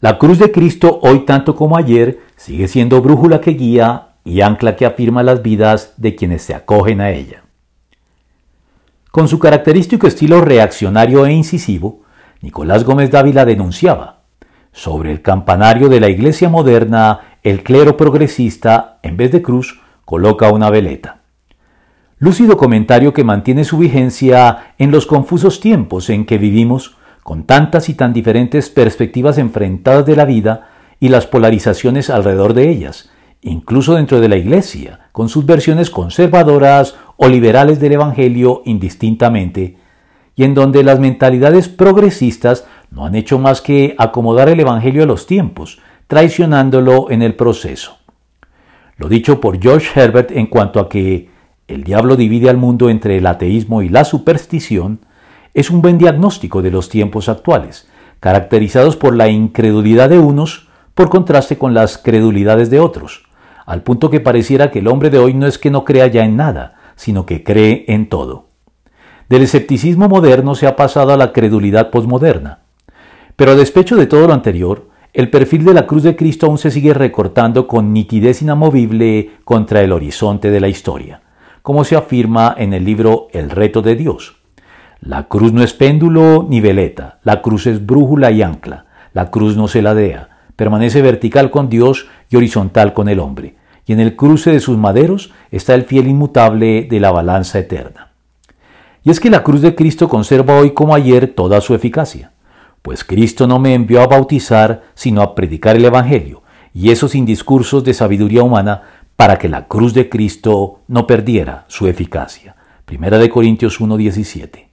La cruz de Cristo hoy tanto como ayer sigue siendo brújula que guía y ancla que afirma las vidas de quienes se acogen a ella. Con su característico estilo reaccionario e incisivo, Nicolás Gómez Dávila denunciaba, sobre el campanario de la iglesia moderna, el clero progresista, en vez de cruz, coloca una veleta. Lúcido comentario que mantiene su vigencia en los confusos tiempos en que vivimos, con tantas y tan diferentes perspectivas enfrentadas de la vida y las polarizaciones alrededor de ellas, incluso dentro de la Iglesia, con sus versiones conservadoras o liberales del Evangelio indistintamente, y en donde las mentalidades progresistas no han hecho más que acomodar el Evangelio a los tiempos, traicionándolo en el proceso. Lo dicho por George Herbert en cuanto a que el diablo divide al mundo entre el ateísmo y la superstición, es un buen diagnóstico de los tiempos actuales, caracterizados por la incredulidad de unos por contraste con las credulidades de otros, al punto que pareciera que el hombre de hoy no es que no crea ya en nada, sino que cree en todo. Del escepticismo moderno se ha pasado a la credulidad posmoderna. Pero a despecho de todo lo anterior, el perfil de la cruz de Cristo aún se sigue recortando con nitidez inamovible contra el horizonte de la historia, como se afirma en el libro El reto de Dios. La cruz no es péndulo ni veleta, la cruz es brújula y ancla, la cruz no se ladea, permanece vertical con Dios y horizontal con el hombre, y en el cruce de sus maderos está el fiel inmutable de la balanza eterna. Y es que la cruz de Cristo conserva hoy como ayer toda su eficacia, pues Cristo no me envió a bautizar, sino a predicar el Evangelio, y eso sin discursos de sabiduría humana, para que la cruz de Cristo no perdiera su eficacia. Primera de Corintios 1:17.